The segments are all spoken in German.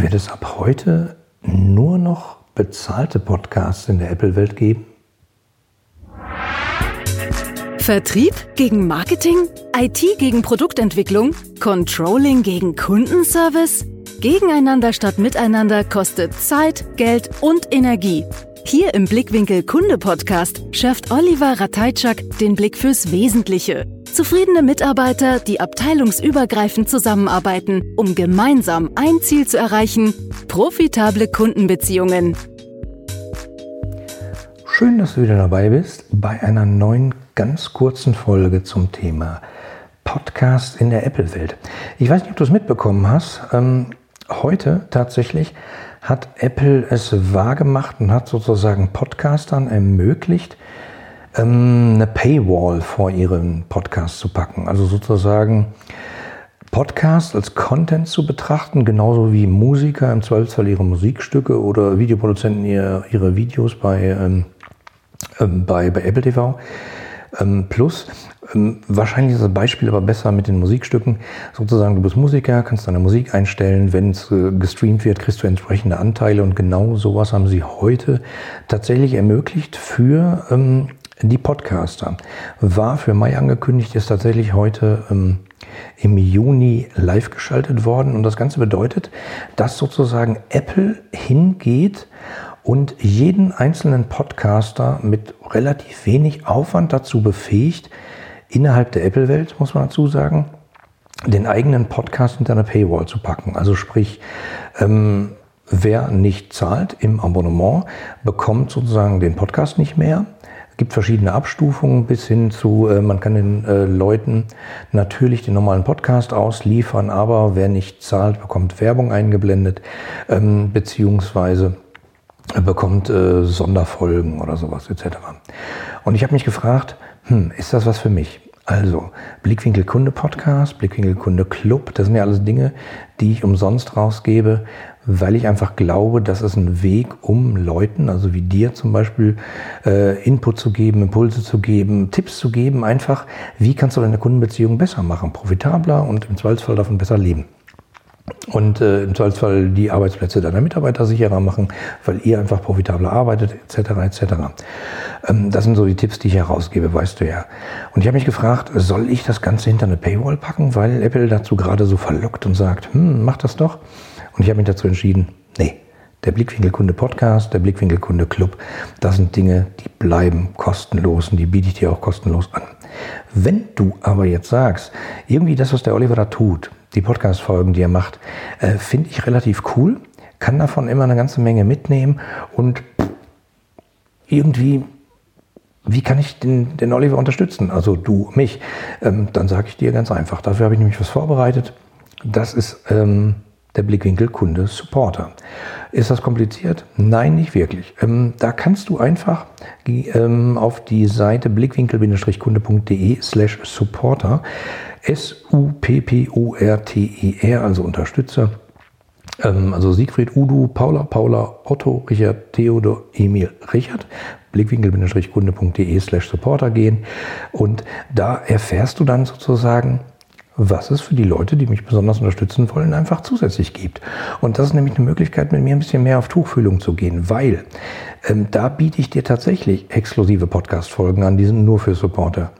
Wird es ab heute nur noch bezahlte Podcasts in der Apple-Welt geben? Vertrieb gegen Marketing? IT gegen Produktentwicklung? Controlling gegen Kundenservice? Gegeneinander statt miteinander kostet Zeit, Geld und Energie. Hier im Blickwinkel Kunde Podcast schärft Oliver Rateitschak den Blick fürs Wesentliche. Zufriedene Mitarbeiter, die abteilungsübergreifend zusammenarbeiten, um gemeinsam ein Ziel zu erreichen, profitable Kundenbeziehungen. Schön, dass du wieder dabei bist bei einer neuen ganz kurzen Folge zum Thema Podcast in der Apple-Welt. Ich weiß nicht, ob du es mitbekommen hast. Ähm, heute tatsächlich hat Apple es wahrgemacht und hat sozusagen Podcastern ermöglicht, ähm, eine Paywall vor ihren Podcast zu packen. Also sozusagen Podcast als Content zu betrachten, genauso wie Musiker im Zweifelsfall ihre Musikstücke oder Videoproduzenten ihre, ihre Videos bei, ähm, ähm, bei, bei Apple TV. Ähm, plus, ähm, wahrscheinlich ist das Beispiel aber besser mit den Musikstücken. Sozusagen, du bist Musiker, kannst deine Musik einstellen. Wenn es äh, gestreamt wird, kriegst du entsprechende Anteile. Und genau sowas haben sie heute tatsächlich ermöglicht für ähm, die Podcaster. War für Mai angekündigt, ist tatsächlich heute ähm, im Juni live geschaltet worden. Und das Ganze bedeutet, dass sozusagen Apple hingeht und jeden einzelnen Podcaster mit relativ wenig Aufwand dazu befähigt, innerhalb der Apple-Welt, muss man dazu sagen, den eigenen Podcast hinter eine Paywall zu packen. Also sprich, ähm, wer nicht zahlt im Abonnement, bekommt sozusagen den Podcast nicht mehr. Gibt verschiedene Abstufungen bis hin zu, äh, man kann den äh, Leuten natürlich den normalen Podcast ausliefern, aber wer nicht zahlt, bekommt Werbung eingeblendet, ähm, beziehungsweise bekommt äh, Sonderfolgen oder sowas etc. Und ich habe mich gefragt, hm, ist das was für mich? Also, Blickwinkel Kunde Podcast, Blickwinkel Kunde Club, das sind ja alles Dinge, die ich umsonst rausgebe, weil ich einfach glaube, das ist ein Weg, um Leuten, also wie dir zum Beispiel, äh, Input zu geben, Impulse zu geben, Tipps zu geben, einfach, wie kannst du deine Kundenbeziehung besser machen, profitabler und im Zweifelsfall davon besser leben und äh, im Zweifelsfall die Arbeitsplätze deiner Mitarbeiter sicherer machen, weil ihr einfach profitabler arbeitet, etc. etc. Ähm, das sind so die Tipps, die ich herausgebe, weißt du ja. Und ich habe mich gefragt, soll ich das Ganze hinter eine Paywall packen, weil Apple dazu gerade so verlockt und sagt, hm, mach das doch. Und ich habe mich dazu entschieden, nee, der Blickwinkelkunde Podcast, der Blickwinkelkunde Club, das sind Dinge, die bleiben kostenlos und die biete ich dir auch kostenlos an. Wenn du aber jetzt sagst, irgendwie das, was der Oliver da tut, die Podcast-Folgen, die er macht, äh, finde ich relativ cool, kann davon immer eine ganze Menge mitnehmen und irgendwie, wie kann ich den, den Oliver unterstützen? Also du, mich. Ähm, dann sage ich dir ganz einfach, dafür habe ich nämlich was vorbereitet. Das ist ähm, der Blickwinkel Kunde Supporter. Ist das kompliziert? Nein, nicht wirklich. Ähm, da kannst du einfach ähm, auf die Seite blickwinkel-kunde.de slash supporter S-U-P-P-O-R-T-E-R, also Unterstützer. Ähm, also Siegfried, Udo, Paula, Paula, Otto, Richard, Theodor, Emil, Richard. Blickwinkel-kunde.de slash supporter gehen. Und da erfährst du dann sozusagen, was es für die Leute, die mich besonders unterstützen wollen, einfach zusätzlich gibt. Und das ist nämlich eine Möglichkeit, mit mir ein bisschen mehr auf Tuchfühlung zu gehen, weil ähm, da biete ich dir tatsächlich exklusive Podcast-Folgen an, die sind nur für Supporter.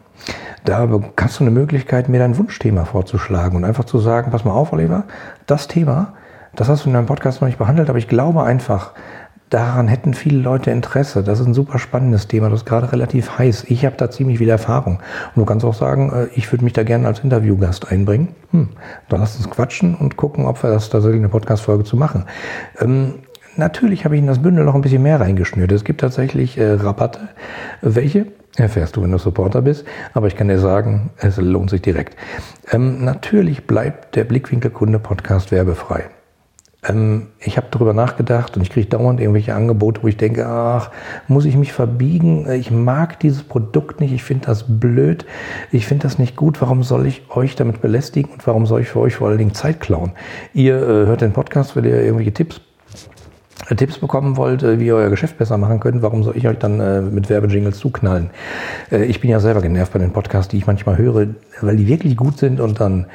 Da hast du eine Möglichkeit, mir dein Wunschthema vorzuschlagen und einfach zu sagen, pass mal auf, Oliver, das Thema, das hast du in deinem Podcast noch nicht behandelt, aber ich glaube einfach, daran hätten viele Leute Interesse. Das ist ein super spannendes Thema, das ist gerade relativ heiß. Ich habe da ziemlich viel Erfahrung. Und du kannst auch sagen, äh, ich würde mich da gerne als Interviewgast einbringen. Hm, dann lass uns quatschen und gucken, ob wir das tatsächlich eine Podcast-Folge zu machen. Ähm, natürlich habe ich in das Bündel noch ein bisschen mehr reingeschnürt. Es gibt tatsächlich äh, Rabatte. Welche? Erfährst du, wenn du Supporter bist. Aber ich kann dir sagen, es lohnt sich direkt. Ähm, natürlich bleibt der Blickwinkel-Kunde-Podcast werbefrei. Ähm, ich habe darüber nachgedacht und ich kriege dauernd irgendwelche Angebote, wo ich denke, ach, muss ich mich verbiegen? Ich mag dieses Produkt nicht, ich finde das blöd, ich finde das nicht gut. Warum soll ich euch damit belästigen und warum soll ich für euch vor allen Dingen Zeit klauen? Ihr äh, hört den Podcast, weil ihr irgendwelche Tipps Tipps bekommen wollt, äh, wie ihr euer Geschäft besser machen könnt, warum soll ich euch dann äh, mit Werbejingles zuknallen? Äh, ich bin ja selber genervt bei den Podcasts, die ich manchmal höre, weil die wirklich gut sind und dann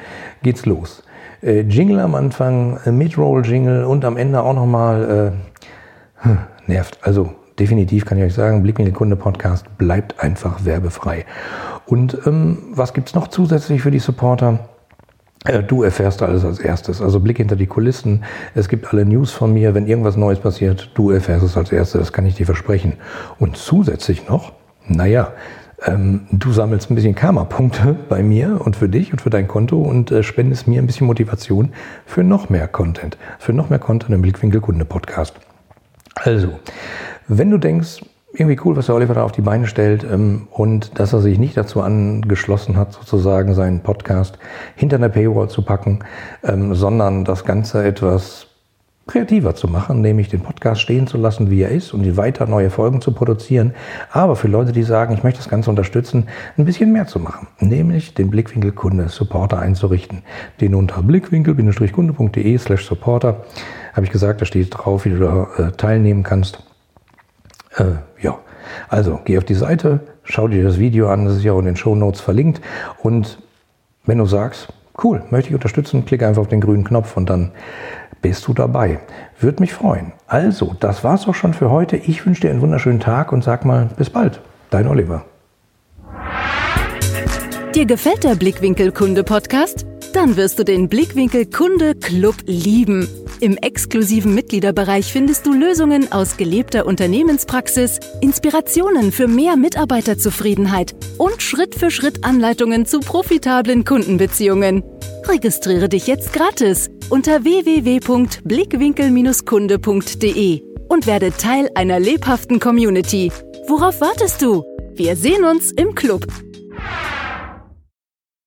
geht's los. Äh, Jingle am Anfang, äh, Mid-Roll-Jingle und am Ende auch nochmal, äh, hm, nervt. Also definitiv kann ich euch sagen, Blickwinkel Kunde Podcast bleibt einfach werbefrei. Und ähm, was gibt's noch zusätzlich für die Supporter? Äh, du erfährst alles als erstes. Also Blick hinter die Kulissen. Es gibt alle News von mir. Wenn irgendwas Neues passiert, du erfährst es als erstes. Das kann ich dir versprechen. Und zusätzlich noch, naja, ähm, du sammelst ein bisschen Karma-Punkte bei mir und für dich und für dein Konto und äh, spendest mir ein bisschen Motivation für noch mehr Content. Für noch mehr Content im Blickwinkel Kunde Podcast. Also, wenn du denkst, irgendwie cool, was der Oliver da auf die Beine stellt ähm, und dass er sich nicht dazu angeschlossen hat, sozusagen seinen Podcast hinter einer Paywall zu packen, ähm, sondern das Ganze etwas kreativer zu machen, nämlich den Podcast stehen zu lassen, wie er ist und weiter neue Folgen zu produzieren. Aber für Leute, die sagen, ich möchte das Ganze unterstützen, ein bisschen mehr zu machen, nämlich den Blickwinkel Kunde Supporter einzurichten. Den unter blickwinkel-kunde.de slash Supporter habe ich gesagt, da steht drauf, wie du da äh, teilnehmen kannst. Äh, ja, also geh auf die Seite, schau dir das Video an, das ist ja auch in den Show Notes verlinkt und wenn du sagst, cool, möchte ich unterstützen, klicke einfach auf den grünen Knopf und dann bist du dabei. Würde mich freuen. Also, das war's auch schon für heute. Ich wünsche dir einen wunderschönen Tag und sag mal bis bald. Dein Oliver. Dir gefällt der Blickwinkel Kunde Podcast? Dann wirst du den Blickwinkel Kunde Club lieben. Im exklusiven Mitgliederbereich findest du Lösungen aus gelebter Unternehmenspraxis, Inspirationen für mehr Mitarbeiterzufriedenheit und Schritt für Schritt Anleitungen zu profitablen Kundenbeziehungen. Registriere dich jetzt gratis unter www.blickwinkel-kunde.de und werde Teil einer lebhaften Community. Worauf wartest du? Wir sehen uns im Club.